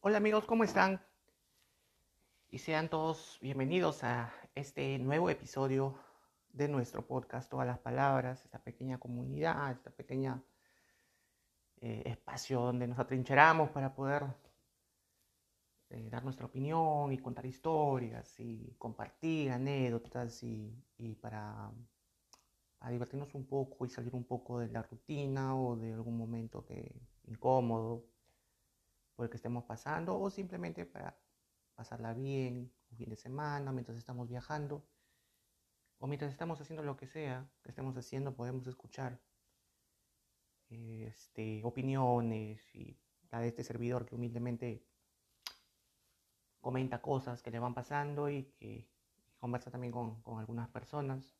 Hola amigos, ¿cómo están? Y sean todos bienvenidos a este nuevo episodio de nuestro podcast Todas las Palabras, esta pequeña comunidad, esta pequeña eh, espacio donde nos atrincheramos para poder eh, dar nuestra opinión y contar historias y compartir anécdotas y, para divertirnos un poco y salir un poco de la rutina o de algún momento que incómodo por el que estemos pasando o simplemente para pasarla bien un fin de semana mientras estamos viajando o mientras estamos haciendo lo que sea que estemos haciendo podemos escuchar este, opiniones y la de este servidor que humildemente comenta cosas que le van pasando y que conversa también con, algunas personas.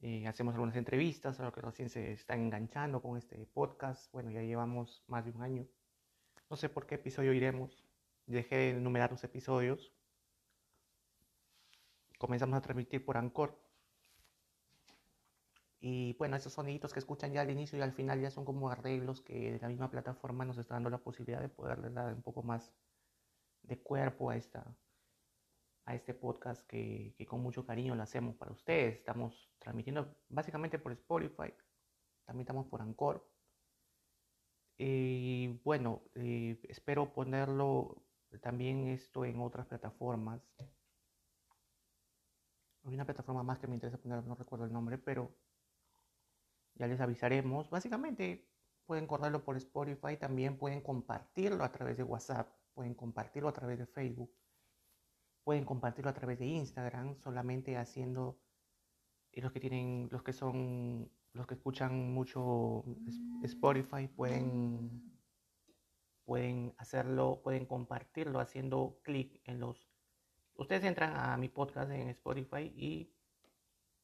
Eh, hacemos algunas entrevistas a lo que recién se está enganchando con este podcast. Bueno, ya llevamos más de un año. No sé por qué episodio iremos. Dejé de enumerar los episodios. Comenzamos a transmitir por Anchor. Y bueno, esos soniditos que escuchan ya al inicio y al final ya son como arreglos que de la misma plataforma nos está dando la posibilidad de poderle dar un poco más de cuerpo a, esta, a este podcast que, con mucho cariño lo hacemos para ustedes. Estamos transmitiendo básicamente por Spotify, también estamos por Anchor. Y bueno, eh, espero ponerlo también esto en otras plataformas. Hay una plataforma más que me interesa poner, no recuerdo el nombre, pero ya les avisaremos. Básicamente pueden cortarlo por Spotify, también pueden compartirlo a través de WhatsApp, pueden compartirlo a través de Facebook, pueden compartirlo a través de Instagram, solamente haciendo y los que tienen, los que son, los que escuchan mucho Spotify pueden pueden hacerlo, pueden compartirlo haciendo clic en los ustedes entran a mi podcast en Spotify y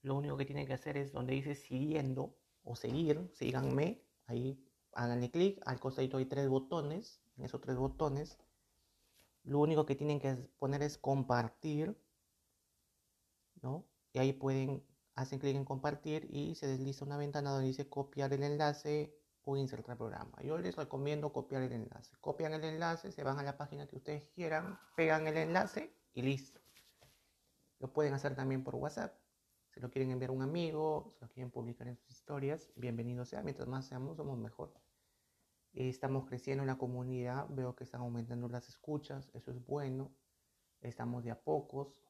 lo único que tienen que hacer es donde dice siguiendo o seguir, síganme, ahí háganle clic, al costadito hay tres botones, en esos tres botones, lo único que tienen que poner es compartir, ¿no? Y ahí pueden, hacen clic en compartir y se desliza una ventana donde dice copiar el enlace o insertar programa. Yo les recomiendo copiar el enlace. Copian el enlace, se van a la página que ustedes quieran, pegan el enlace y listo. Lo pueden hacer también por WhatsApp. Si lo quieren enviar a un amigo, si lo quieren publicar en sus historias, bienvenido sea. Mientras más seamos, somos mejor. Estamos creciendo en la comunidad, veo que están aumentando las escuchas, eso es bueno. Estamos de a pocos.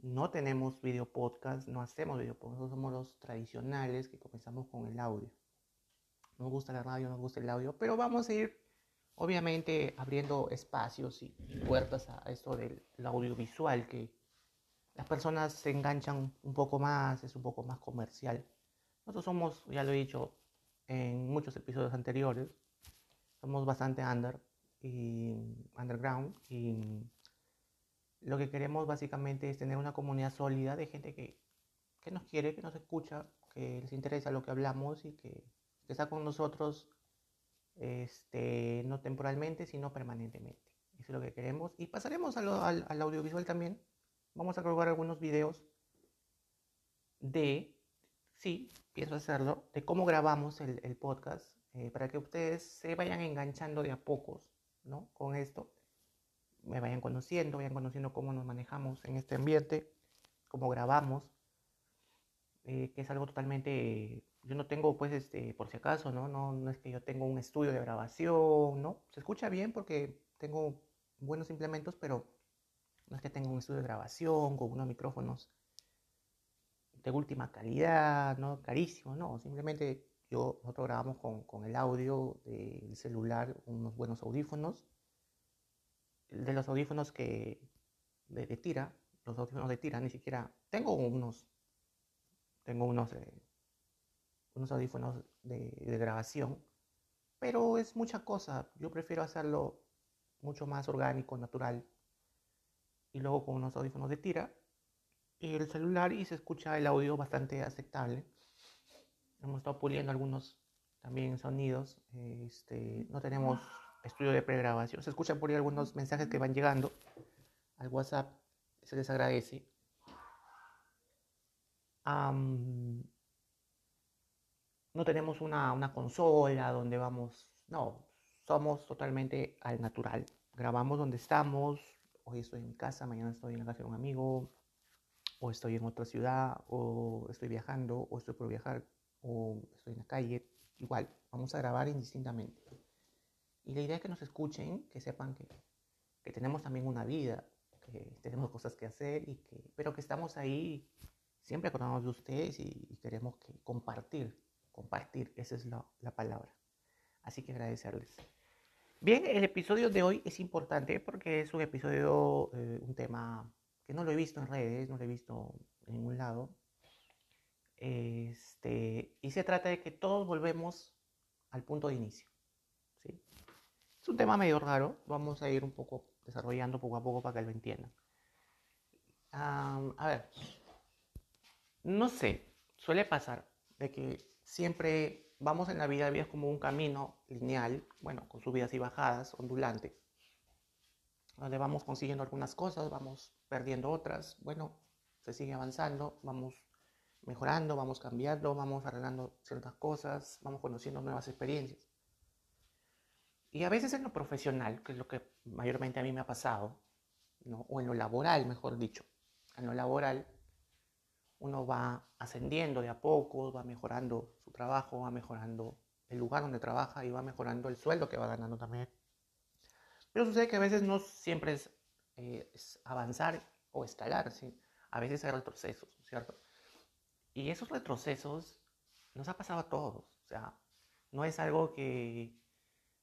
No tenemos video podcast, no hacemos video podcast, somos los tradicionales que comenzamos con el audio. Nos gusta la radio, nos gusta el audio, pero vamos a ir obviamente abriendo espacios y puertas a esto del audiovisual que las personas se enganchan un poco más, es un poco más comercial. Nosotros somos, ya lo he dicho en muchos episodios anteriores, somos bastante under y underground y lo que queremos básicamente es tener una comunidad sólida de gente que, que nos quiere, que nos escucha, que les interesa lo que hablamos y que, está con nosotros este, no temporalmente, sino permanentemente. Eso es lo que queremos. Y pasaremos al, al audiovisual también vamos a colocar algunos videos de, sí, pienso hacerlo, de cómo grabamos el, podcast, eh, para que ustedes se vayan enganchando de a pocos, ¿no? Con esto, me vayan conociendo, vayan conociendo cómo nos manejamos en este ambiente, cómo grabamos, eh, que es algo totalmente, yo no tengo, pues, este, por si acaso, ¿no? ¿no? No es que yo tengo un estudio de grabación, ¿no? Se escucha bien porque tengo buenos implementos, pero no es que tenga un estudio de grabación con unos micrófonos de última calidad, ¿no? Carísimo, no. Simplemente yo, nosotros grabamos con, el audio del celular, unos buenos audífonos. De los audífonos que de, tira, los audífonos de tira, ni siquiera tengo unos, tengo unos, eh, unos audífonos de, grabación, pero es mucha cosa. Yo prefiero hacerlo mucho más orgánico, natural y luego con unos audífonos de tira el celular y se escucha el audio bastante aceptable. Hemos estado puliendo algunos también sonidos. Este, no tenemos estudio de pregrabación. Se escuchan por ahí algunos mensajes que van llegando al WhatsApp. Se les agradece. no tenemos una, una consola donde vamos, no, somos totalmente al natural. Grabamos donde estamos, hoy estoy en mi casa, mañana estoy en la casa de un amigo, o estoy en otra ciudad, o estoy viajando, o estoy por viajar, o estoy en la calle, igual, vamos a grabar indistintamente. Y la idea es que nos escuchen, que sepan que, que tenemos también una vida, que tenemos cosas que hacer, y que, pero que estamos ahí siempre acordamos de ustedes y, queremos que compartir, compartir, esa es la, la palabra. Así que agradecerles. Bien, el episodio de hoy es importante porque es un episodio, eh, un tema que no lo he visto en redes, no lo he visto en ningún lado. Este, y se trata de que todos volvemos al punto de inicio. ¿sí? Es un tema medio raro, vamos a ir un poco desarrollando poco a poco para que lo entiendan. a ver, no sé, suele pasar de que siempre vamos en la vida, la vida es como un camino lineal, bueno, con subidas y bajadas, ondulante, donde vamos consiguiendo algunas cosas, vamos perdiendo otras, bueno, se sigue avanzando, vamos mejorando, vamos cambiando, vamos arreglando ciertas cosas, vamos conociendo nuevas experiencias. Y a veces en lo profesional, que es lo que mayormente a mí me ha pasado, ¿no? o en lo laboral, mejor dicho, en lo laboral, uno va ascendiendo de a poco, va mejorando su trabajo, va mejorando el lugar donde trabaja y va mejorando el sueldo que va ganando también. Pero sucede que a veces no siempre es, eh, avanzar o escalar, ¿sí? a veces hay retrocesos, ¿cierto? Y esos retrocesos nos ha pasado a todos, o sea, no es algo que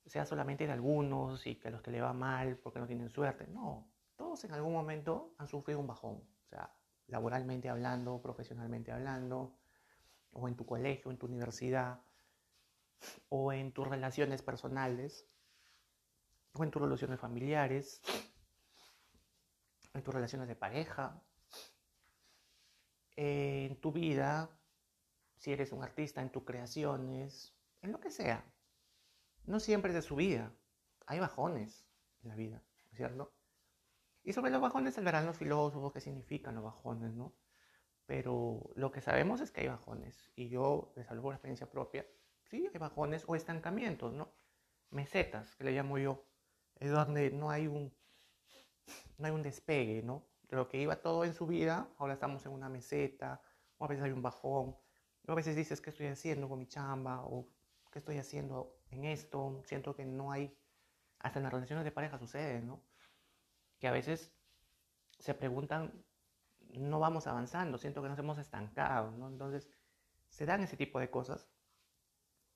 sea solamente de algunos y que a los que le va mal porque no tienen suerte, no, todos en algún momento han sufrido un bajón, o sea, laboralmente hablando, profesionalmente hablando, o en tu colegio, en tu universidad, o en tus relaciones personales, o en tus relaciones familiares, en tus relaciones de pareja, en tu vida, si eres un artista, en tus creaciones, en lo que sea. No siempre es de su vida. Hay bajones en la vida, ¿cierto? Y sobre los bajones hablarán los filósofos qué significan los bajones, ¿no? Pero lo que sabemos es que hay bajones. Y yo les hablo por experiencia propia. Sí, hay bajones o estancamientos, ¿no? Mesetas, que le llamo yo. Es donde no hay un, no hay un despegue, ¿no? Lo que iba todo en su vida, ahora estamos en una meseta, o a veces hay un bajón. O a veces dices, ¿qué estoy haciendo con mi chamba? O ¿qué estoy haciendo en esto? Siento que no hay... Hasta en las relaciones de pareja sucede, ¿no? que a veces se preguntan, no vamos avanzando, siento que nos hemos estancado, ¿no? Entonces, se dan ese tipo de cosas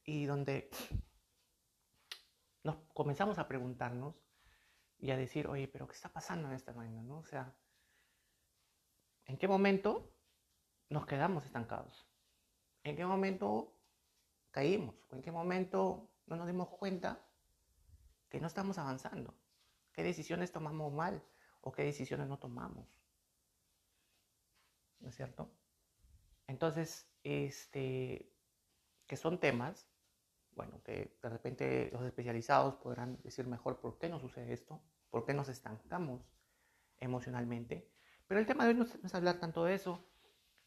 y donde nos comenzamos a preguntarnos y a decir, oye, pero ¿qué está pasando en esta vaina, no? O sea, ¿en qué momento nos quedamos estancados? ¿En qué momento caímos? ¿En qué momento no nos dimos cuenta que no estamos avanzando? ¿Qué decisiones tomamos mal o qué decisiones no tomamos? ¿No es cierto? Entonces, este, que son temas, bueno, que de repente los especializados podrán decir mejor por qué nos sucede esto, por qué nos estancamos emocionalmente. Pero el tema de hoy no es, hablar tanto de eso,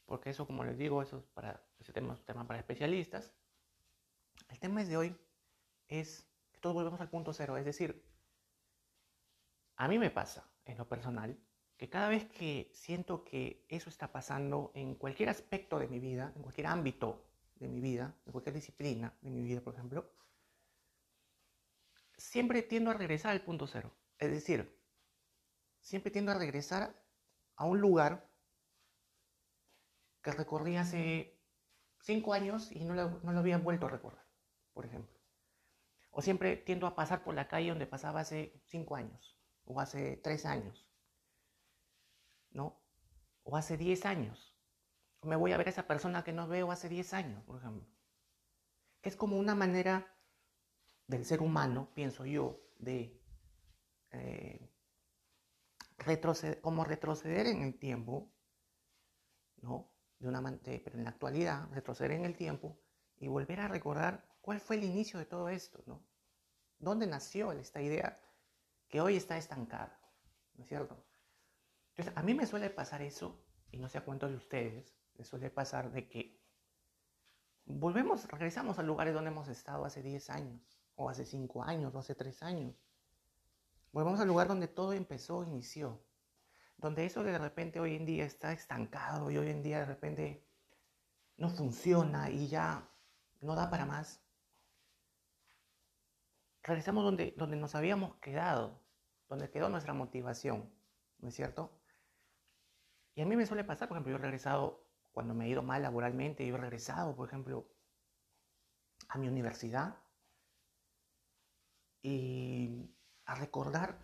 porque eso, como les digo, eso es para, ese tema es un tema para especialistas. El tema de hoy es que todos volvemos al punto cero, es decir, a mí me pasa, en lo personal, que cada vez que siento que eso está pasando en cualquier aspecto de mi vida, en cualquier ámbito de mi vida, en cualquier disciplina de mi vida, por ejemplo, siempre tiendo a regresar al punto cero. Es decir, siempre tiendo a regresar a un lugar que recorrí hace cinco años y no lo, no lo había vuelto a recorrer, por ejemplo. O siempre tiendo a pasar por la calle donde pasaba hace cinco años o hace tres años, ¿no? O hace diez años. O me voy a ver a esa persona que no veo hace diez años, por ejemplo. Es como una manera del ser humano, pienso yo, de eh, retroceder, como retroceder en el tiempo, ¿no? De una pero en la actualidad, retroceder en el tiempo y volver a recordar cuál fue el inicio de todo esto, ¿no? ¿Dónde nació esta idea que hoy está estancada, ¿no es cierto? Entonces, a mí me suele pasar eso, y no sé a cuántos de ustedes le suele pasar de que volvemos, regresamos a lugares donde hemos estado hace 10 años, o hace 5 años, o hace 3 años. Volvemos al lugar donde todo empezó, inició. Donde eso de repente hoy en día está estancado y hoy en día de repente no funciona y ya no da para más. Regresamos donde, donde nos habíamos quedado, donde quedó nuestra motivación, ¿no es cierto? Y a mí me suele pasar, por ejemplo, yo he regresado cuando me he ido mal laboralmente, yo he regresado, por ejemplo, a mi universidad y a recordar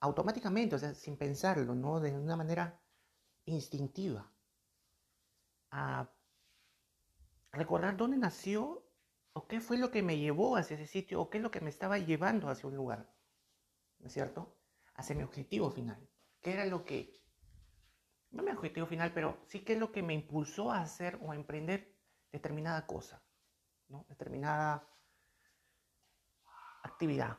automáticamente, o sea, sin pensarlo, ¿no? De una manera instintiva, a recordar dónde nació o qué fue lo que me llevó hacia ese sitio o qué es lo que me estaba llevando hacia un lugar, ¿no es cierto? Hacia mi objetivo final. ¿Qué era lo que, no mi objetivo final, pero sí qué es lo que me impulsó a hacer o a emprender determinada cosa, ¿no? Determinada actividad.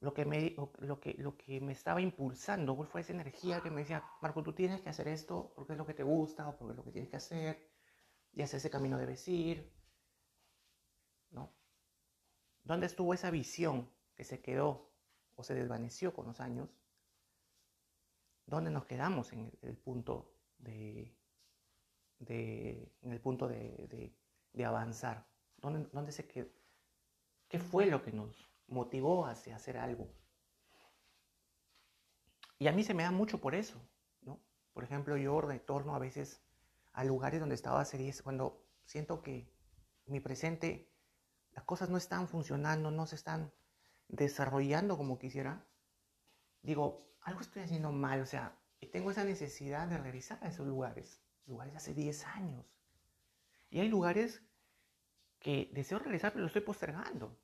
Lo que, me, lo, que, lo que me estaba impulsando fue esa energía que me decía, Marco, tú tienes que hacer esto porque es lo que te gusta o porque es lo que tienes que hacer, y hacia ese camino debes ir, ¿no? ¿Dónde estuvo esa visión que se quedó o se desvaneció con los años? ¿Dónde nos quedamos en el, punto de, de, en el punto de, de, avanzar? ¿Dónde, dónde se quedó? ¿Qué fue lo que nos motivó hacia hacer algo? Y a mí se me da mucho por eso, ¿no? Por ejemplo, yo retorno a veces a lugares donde estaba hace 10, cuando siento que mi presente, las cosas no están funcionando, no se están desarrollando como quisiera, digo, algo estoy haciendo mal, o sea, y tengo esa necesidad de regresar a esos lugares, lugares hace 10 años. Y hay lugares que deseo regresar, pero lo estoy postergando,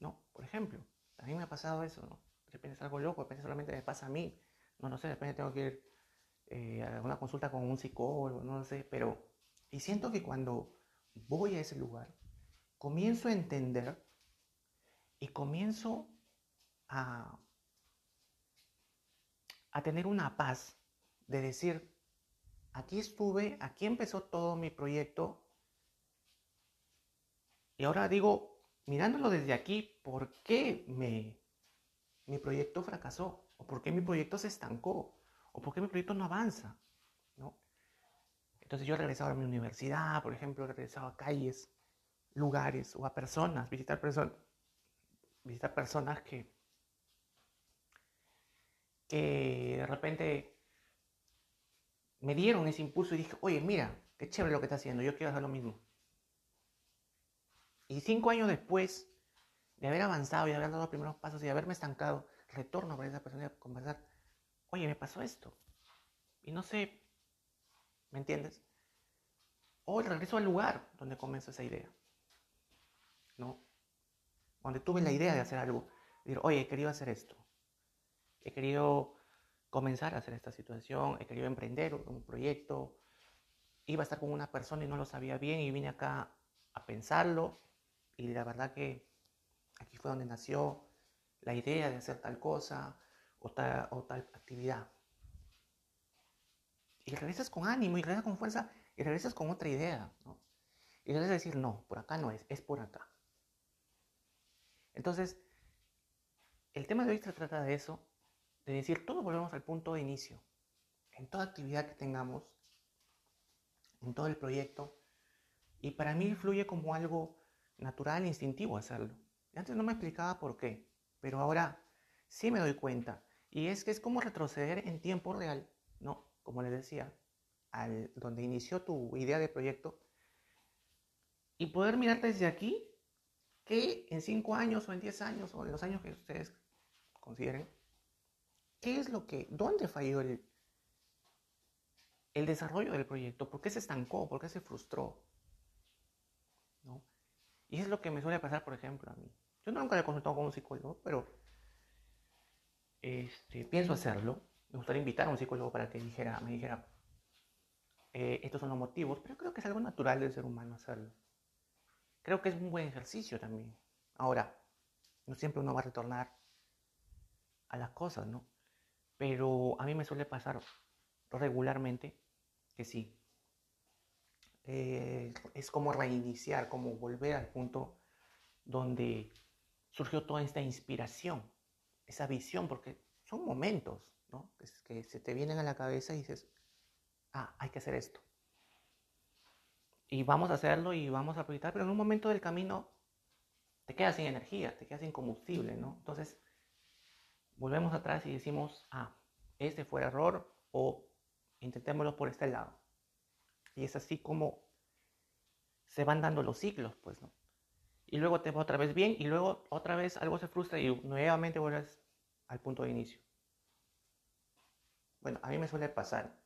¿no? Por ejemplo, a mí me ha pasado eso, ¿no? De repente es algo loco, de repente solamente me pasa a mí, no, no sé, de repente tengo que ir eh, a una consulta con un psicólogo, no sé, pero... Y siento que cuando voy a ese lugar, comienzo a entender y comienzo a a tener una paz de decir, aquí estuve, aquí empezó todo mi proyecto. Y ahora digo, mirándolo desde aquí, ¿por qué me, mi proyecto fracasó? ¿O por qué mi proyecto se estancó? ¿O por qué mi proyecto no avanza? ¿No? Entonces yo he regresado a mi universidad, por ejemplo, he regresado a calles, lugares o a personas, visitar, personas visitar personas que que de repente me dieron ese impulso y dije, oye, mira, qué chévere lo que está haciendo, yo quiero hacer lo mismo. Y cinco años después de haber avanzado y de haber dado los primeros pasos y de haberme estancado, retorno para esa persona a conversar, oye, me pasó esto. Y no sé, ¿me entiendes? O regreso al lugar donde comenzó esa idea. ¿No? Donde tuve la idea de hacer algo. Decir, oye, he querido hacer esto he querido comenzar a hacer esta situación, he querido emprender un proyecto, iba a estar con una persona y no lo sabía bien y vine acá a pensarlo y la verdad que aquí fue donde nació la idea de hacer tal cosa o tal, actividad. Y regresas con ánimo y regresas con fuerza y regresas con otra idea, ¿no? Y regresas a decir, no, por acá no es, es por acá. Entonces, el tema de hoy se trata de eso, de decir, todos volvemos al punto de inicio. En toda actividad que tengamos, en todo el proyecto. Y para mí fluye como algo natural e instintivo hacerlo. antes no me explicaba por qué, pero ahora sí me doy cuenta. Y es que es como retroceder en tiempo real, ¿no? Como les decía, al, donde inició tu idea de proyecto. Y poder mirar desde aquí que en cinco años o en diez años o en los años que ustedes consideren, ¿Qué es lo que, dónde falló el, el desarrollo del proyecto? ¿Por qué se estancó? ¿Por qué se frustró? Y es lo que me suele pasar, por ejemplo, a mí. Yo nunca le he consultado con un psicólogo, pero este, pienso hacerlo. Me gustaría invitar a un psicólogo para que dijera, me dijera, eh, estos son los motivos, pero creo que es algo natural del ser humano hacerlo. Creo que es un buen ejercicio también. Ahora, no siempre uno va a retornar a las cosas, ¿no? Pero a mí me suele pasar regularmente que sí. Eh, es como reiniciar, como volver al punto donde surgió toda esta inspiración, esa visión, porque son momentos, ¿no? que se te vienen a la cabeza y dices, ah, hay que hacer esto. Y vamos a hacerlo y vamos a proyectar, pero en un momento del camino te quedas sin energía, te quedas sin combustible, ¿no? Entonces, volvemos atrás y decimos, ah, este fue el error o intentémoslo por este lado. Y es así como se van dando los ciclos, pues, ¿no? Y luego te va otra vez bien y luego otra vez algo se frustra y nuevamente vuelves al punto de inicio. Bueno, a mí me suele pasar.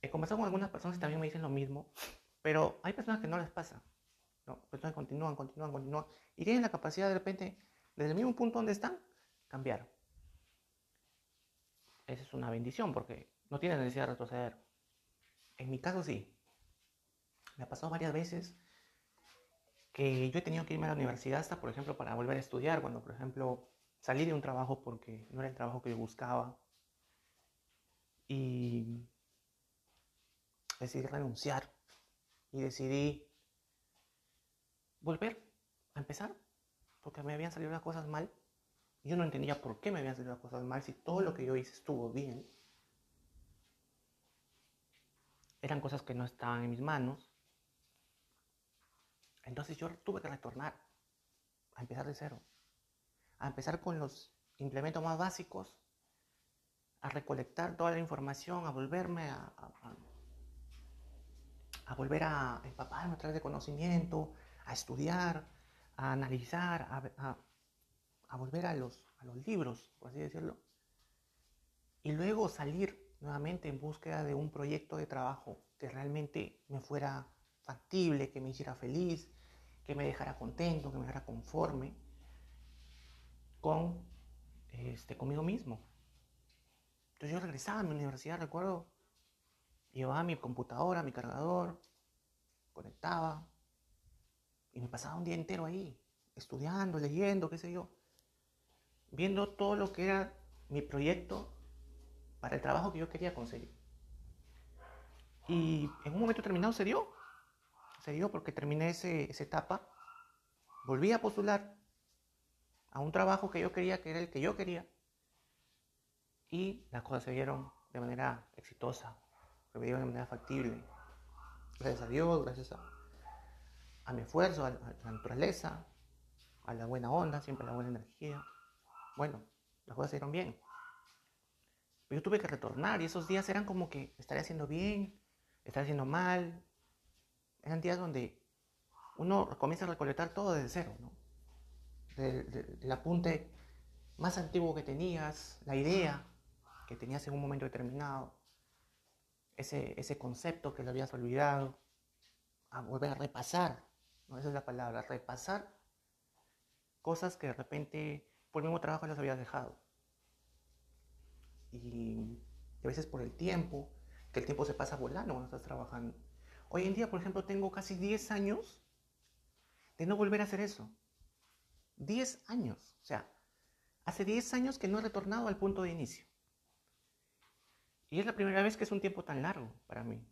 He conversado con algunas personas y también me dicen lo mismo, pero hay personas que no les pasa. ¿no? Personas que continúan, continúan, continúan y tienen la capacidad de repente, desde el mismo punto donde están, cambiar. Esa es una bendición porque no tienes necesidad de retroceder. En mi caso sí. Me ha pasado varias veces que yo he tenido que irme a la universidad hasta, por ejemplo, para volver a estudiar, cuando, por ejemplo, salí de un trabajo porque no era el trabajo que yo buscaba y decidí renunciar y decidí volver a empezar porque me habían salido las cosas mal. Yo no entendía por qué me habían salido las cosas mal si todo lo que yo hice estuvo bien. Eran cosas que no estaban en mis manos. Entonces yo tuve que retornar a empezar de cero. A empezar con los implementos más básicos, a recolectar toda la información, a volverme a, a, volver a empaparme a través de conocimiento, a estudiar, a analizar, a, volver a los, a los libros, por así decirlo, y luego salir nuevamente en búsqueda de un proyecto de trabajo que realmente me fuera factible, que me hiciera feliz, que me dejara contento, que me dejara conforme con este, conmigo mismo. Entonces yo regresaba a mi universidad, recuerdo, llevaba mi computadora, mi cargador, conectaba y me pasaba un día entero ahí, estudiando, leyendo, qué sé yo viendo todo lo que era mi proyecto para el trabajo que yo quería conseguir. Y en un momento terminado se dio. Se dio porque terminé ese, esa etapa. Volví a postular a un trabajo que yo quería, que era el que yo quería. Y las cosas se dieron de manera exitosa, se dieron de manera factible. Gracias a Dios, gracias a, mi esfuerzo, a, a la naturaleza, a la buena onda, siempre a la buena energía. Bueno, las cosas se dieron bien. Yo tuve que retornar y esos días eran como que estaría haciendo bien, estaría haciendo mal. Eran días donde uno comienza a recolectar todo desde cero, ¿no? el apunte más antiguo que tenías, la idea que tenías en un momento determinado, ese, ese concepto que lo habías olvidado, a volver a repasar, ¿no? esa es la palabra, repasar cosas que de repente por el mismo trabajo las habías dejado. Y a veces por el tiempo, que el tiempo se pasa volando cuando estás trabajando. Hoy en día, por ejemplo, tengo casi 10 años de no volver a hacer eso. 10 años. O sea, hace 10 años que no he retornado al punto de inicio. Y es la primera vez que es un tiempo tan largo para mí.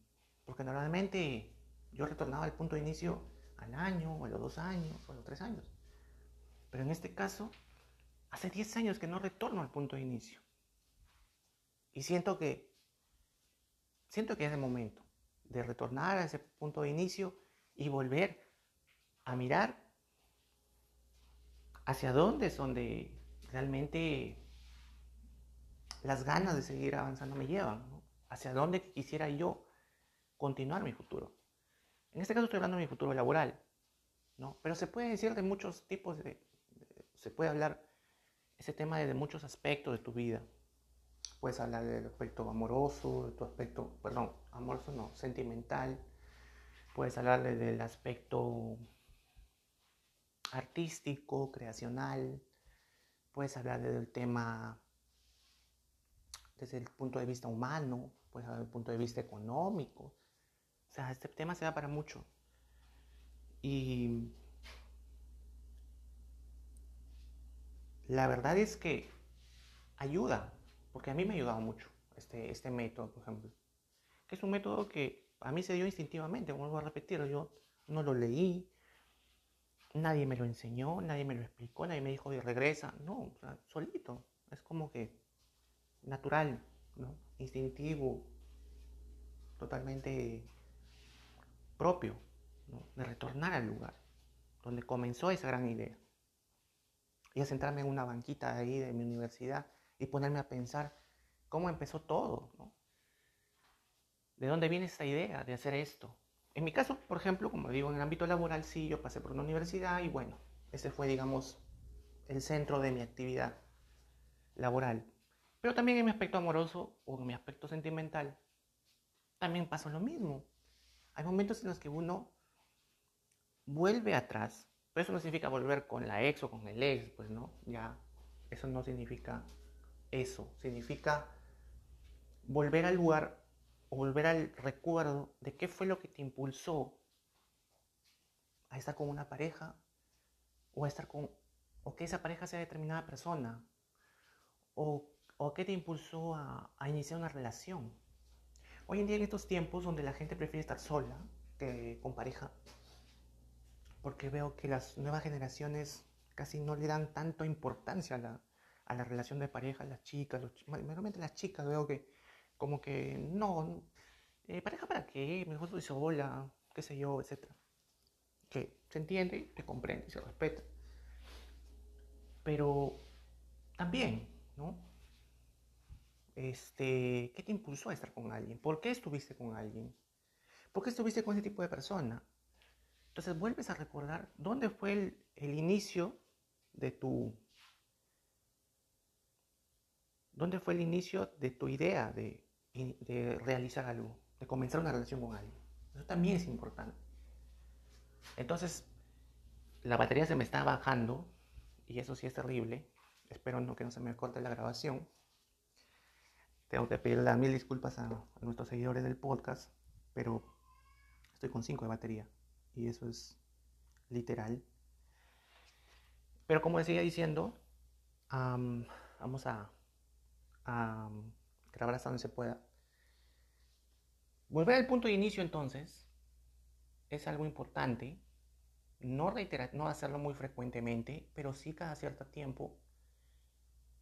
Porque normalmente yo retornaba al punto de inicio al año, o a los dos años, o a los tres años. Pero en este caso Hace 10 años que no retorno al punto de inicio. Y siento que, siento que es el momento de retornar a ese punto de inicio y volver a mirar hacia dónde es donde realmente las ganas de seguir avanzando me llevan, hacia dónde quisiera yo continuar mi futuro. En este caso estoy hablando de mi futuro laboral, ¿no? pero se puede decir de muchos tipos de se puede hablar ese tema de muchos aspectos de tu vida. Puedes hablar del aspecto amoroso, de tu aspecto, perdón, amoroso no, sentimental. Puedes hablar del aspecto artístico, creacional. Puedes hablar del tema desde el punto de vista humano, puedes hablar desde el punto de vista económico. O sea, este tema se da para mucho. Y la verdad es que ayuda, porque a mí me ha ayudado mucho este, este método, por ejemplo. que es un método que a mí se dio instintivamente, vuelvo a repetir, yo no lo leí, nadie me lo enseñó, nadie me lo explicó, nadie me dijo, y regresa, no, solito, es como que natural, ¿no? instintivo, totalmente propio, de retornar al lugar donde comenzó esa gran idea. Y a sentarme en una banquita ahí de mi universidad y ponerme a pensar cómo empezó todo, ¿De dónde viene esta idea de hacer esto? En mi caso, por ejemplo, como digo, en el ámbito laboral, sí, yo pasé por una universidad y bueno, ese fue, digamos, el centro de mi actividad laboral. Pero también en mi aspecto amoroso o en mi aspecto sentimental, también pasó lo mismo. Hay momentos en los que uno vuelve atrás, pero eso no significa volver con la ex o con el ex, pues no, ya, eso no significa eso, significa volver al lugar o volver al recuerdo de qué fue lo que te impulsó a estar con una pareja o a estar con o que esa pareja sea determinada persona o, o qué te impulsó a, a iniciar una relación. Hoy en día en estos tiempos donde la gente prefiere estar sola que con pareja, porque veo que las nuevas generaciones casi no le dan tanto importancia a la, a la relación de pareja, las chicas, los, normalmente las chicas veo que como que no, eh, pareja para qué, mejor estoy sola, qué sé yo, etc. Que se entiende, se comprende, se respeta. Pero también, ¿no? Este, ¿qué te impulsó a estar con alguien? ¿Por qué estuviste con alguien? ¿Por qué estuviste con ese tipo de persona? Entonces vuelves a recordar dónde fue el, el inicio de tu ¿Dónde fue el inicio de tu idea de, de, realizar algo, de comenzar una relación con alguien? Eso también es importante. Entonces, la batería se me está bajando y eso sí es terrible. Espero no que no se me corte la grabación. Tengo que pedirle mil disculpas a, a nuestros seguidores del podcast, pero estoy con 5 de batería y eso es literal. Pero como decía diciendo, vamos a, a grabar hasta donde se pueda. Volver al punto de inicio entonces es algo importante. No, reiterar, no hacerlo muy frecuentemente, pero sí cada cierto tiempo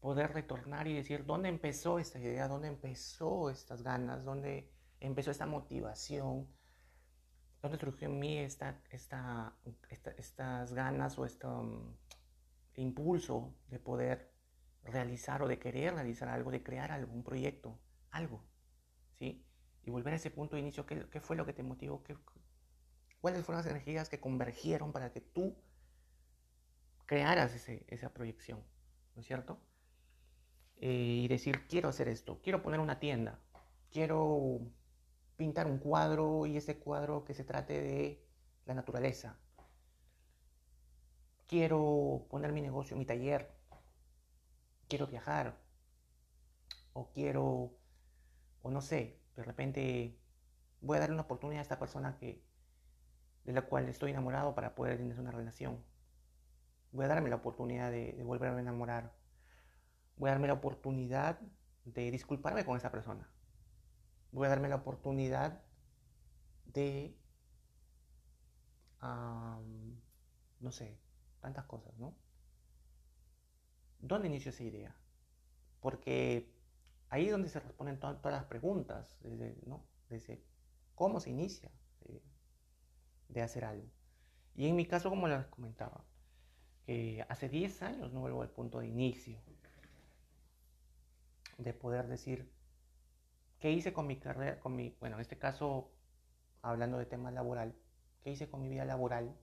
poder retornar y decir dónde empezó esta idea, dónde empezó estas ganas, dónde empezó esta motivación, dónde surgió en mí esta, esta, estas ganas o este impulso de poder realizar o de querer realizar algo, de crear algo, un proyecto, algo, ¿sí? Y volver a ese punto de inicio, ¿qué, qué fue lo que te motivó? ¿Qué, ¿Cuáles fueron las energías que convergieron para que tú crearas ese, esa proyección? ¿No es cierto? Eh, y decir, quiero hacer esto, quiero poner una tienda, quiero pintar un cuadro y ese cuadro que se trate de la naturaleza. Quiero poner mi negocio, mi taller. Quiero viajar. O quiero, o no sé, de repente voy a dar una oportunidad a esta persona que, de la cual estoy enamorado para poder tener una relación. Voy a darme la oportunidad de, de volver a enamorar voy a darme la oportunidad de disculparme con esa persona. Voy a darme la oportunidad de, no sé, tantas cosas, ¿no? ¿Dónde inició esa idea? Porque ahí es donde se responden todas las preguntas, desde, ¿no? desde cómo se inicia de, de hacer algo. Y en mi caso, como les comentaba, que hace 10 años no vuelvo al punto de inicio de poder decir qué hice con mi carrera, con mi, bueno, en este caso, hablando de tema laboral, qué hice con mi vida laboral,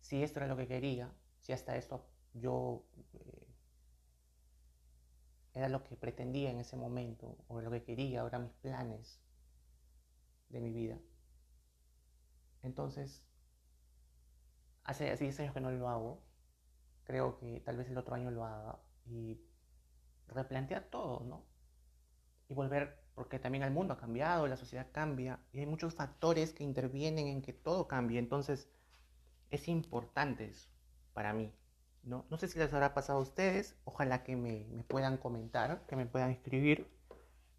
si esto era lo que quería, si hasta esto yo eh, era lo que pretendía en ese momento, o lo que quería, ahora mis planes de mi vida. Entonces, hace 10 años que no lo hago, creo que tal vez el otro año lo haga y replantear todo, ¿no? Y volver, porque también el mundo ha cambiado, la sociedad cambia, y hay muchos factores que intervienen en que todo cambie. Entonces, es importante eso para mí, ¿no? No sé si les habrá pasado a ustedes, ojalá que me, me puedan comentar, que me puedan escribir,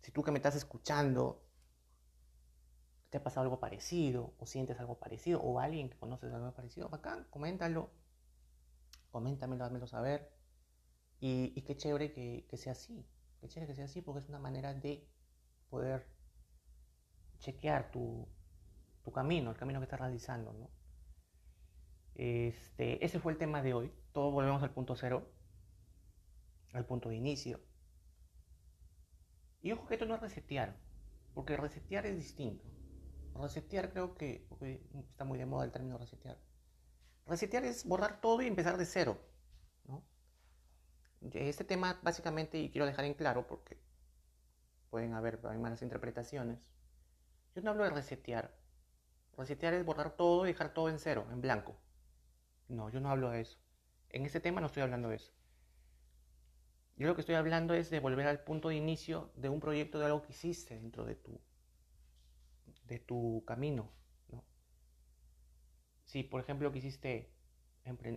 Si tú que me estás escuchando te ha pasado algo parecido o sientes algo parecido o alguien que conoces algo parecido, bacán, coméntalo, coméntamelo, házmelo saber. Y, qué chévere que, que, sea así, qué chévere que sea así porque es una manera de poder chequear tu, tu camino, el camino que estás realizando, ¿no? Este, ese fue el tema de hoy. Todos volvemos al punto cero, al punto de inicio. Y ojo que esto no es resetear, porque resetear es distinto. Resetear creo que está muy de moda el término resetear. Resetear es borrar todo y empezar de cero. Este tema básicamente, y quiero dejar en claro porque pueden haber malas interpretaciones, yo no hablo de resetear. Resetear es borrar todo y dejar todo en cero, en blanco. No, yo no hablo de eso. En este tema no estoy hablando de eso. Yo lo que estoy hablando es de volver al punto de inicio de un proyecto de algo que hiciste dentro de tu de tu camino. ¿no? Si, por ejemplo, quisiste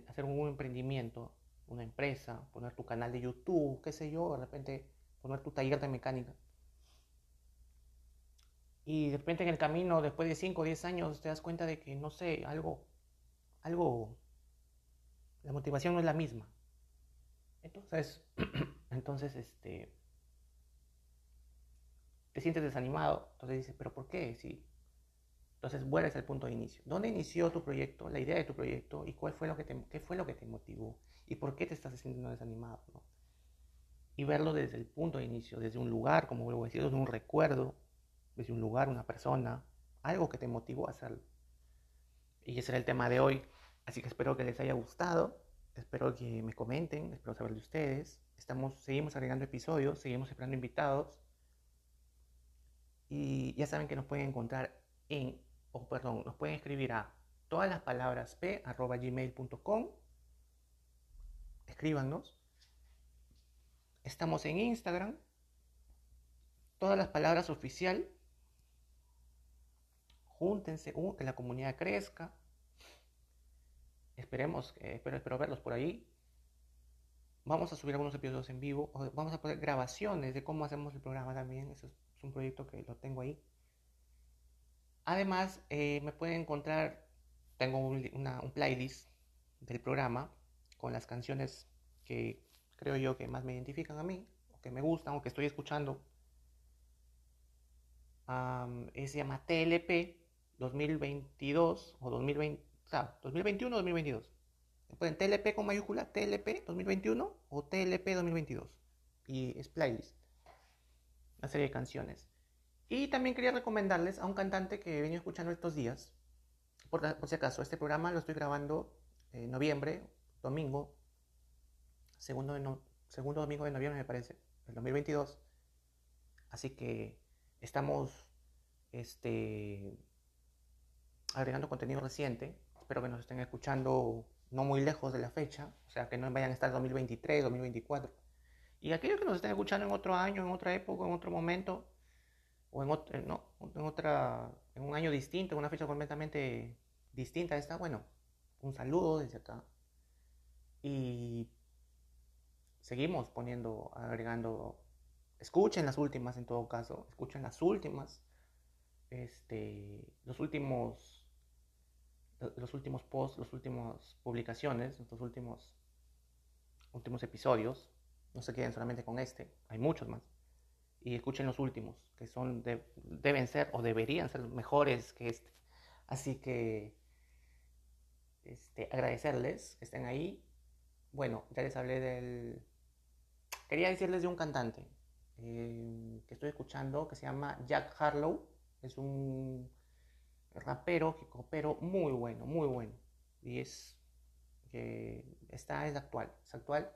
hacer un emprendimiento, una empresa, poner tu canal de YouTube, qué sé yo, de repente poner tu taller de mecánica. Y de repente en el camino, después de 5 o 10 años, te das cuenta de que, no sé, algo, algo, la motivación no es la misma. Entonces, entonces, este, te sientes desanimado, entonces dices, pero ¿por qué? Sí. Entonces vuelves al punto de inicio. ¿Dónde inició tu proyecto, la idea de tu proyecto y cuál fue lo que te, qué fue lo que te motivó y por qué te estás sintiendo desanimado? Y verlo desde el punto de inicio, desde un lugar, como vuelvo a decir, desde un recuerdo, desde un lugar, una persona, algo que te motivó a hacerlo. Y ese era el tema de hoy. Así que espero que les haya gustado. Espero que me comenten, espero saber de ustedes. Estamos, seguimos agregando episodios, seguimos esperando invitados. Y ya saben que nos pueden encontrar en, o perdón, nos pueden escribir a todas las palabras p arroba gmail.com. Escríbanos. Estamos en Instagram. Todas las palabras oficial. Júntense, uh, que la comunidad crezca. Esperemos, espero, espero verlos por ahí. Vamos a subir algunos episodios en vivo. Vamos a poner grabaciones de cómo hacemos el programa también. Eso es un proyecto que lo tengo ahí. Además, eh, me pueden encontrar, tengo un, un playlist del programa con las canciones que creo yo que más me identifican a mí, o que me gustan, o que estoy escuchando. se llama TLP 2022 o 2020, 2021-2022. Pueden TLP con mayúscula, TLP 2021 o TLP 2022. Y es playlist una serie de canciones. Y también quería recomendarles a un cantante que he venido escuchando estos días. Por, si acaso, este programa lo estoy grabando en noviembre, domingo, segundo, segundo domingo de noviembre me parece, el 2022. Así que estamos este, agregando contenido reciente. Espero que nos estén escuchando no muy lejos de la fecha, o sea, que no vayan a estar 2023, 2024 y aquellos que nos estén escuchando en otro año, en otra época, en otro momento, o en, otro, no, en, otra, en un año distinto, en una fecha completamente distinta a esta, bueno, un saludo desde acá. Y seguimos poniendo, agregando, escuchen las últimas en todo caso, escuchen las últimas, este, los últimos, los últimos posts, las últimas publicaciones, los últimos, últimos episodios no se queden solamente con este, hay muchos más. Y escuchen los últimos, que son deben ser o deberían ser mejores que este. Así que este, agradecerles que estén ahí. Bueno, ya les hablé del... Quería decirles de un cantante eh, que estoy escuchando que se llama Jack Harlow. Es un rapero, pero muy bueno, muy bueno. Y es que está, es actual, es actual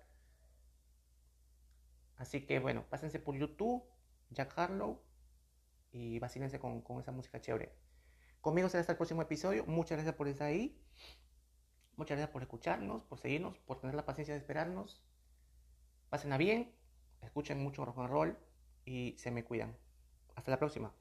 Así que bueno, pásense por YouTube, Jack Harlow, y vacílense con, con esa música chévere. Conmigo será hasta el próximo episodio. Muchas gracias por estar ahí. Muchas gracias por escucharnos, por seguirnos, por tener la paciencia de esperarnos. Pásenla bien, escuchen mucho rock and roll y se me cuidan. Hasta la próxima.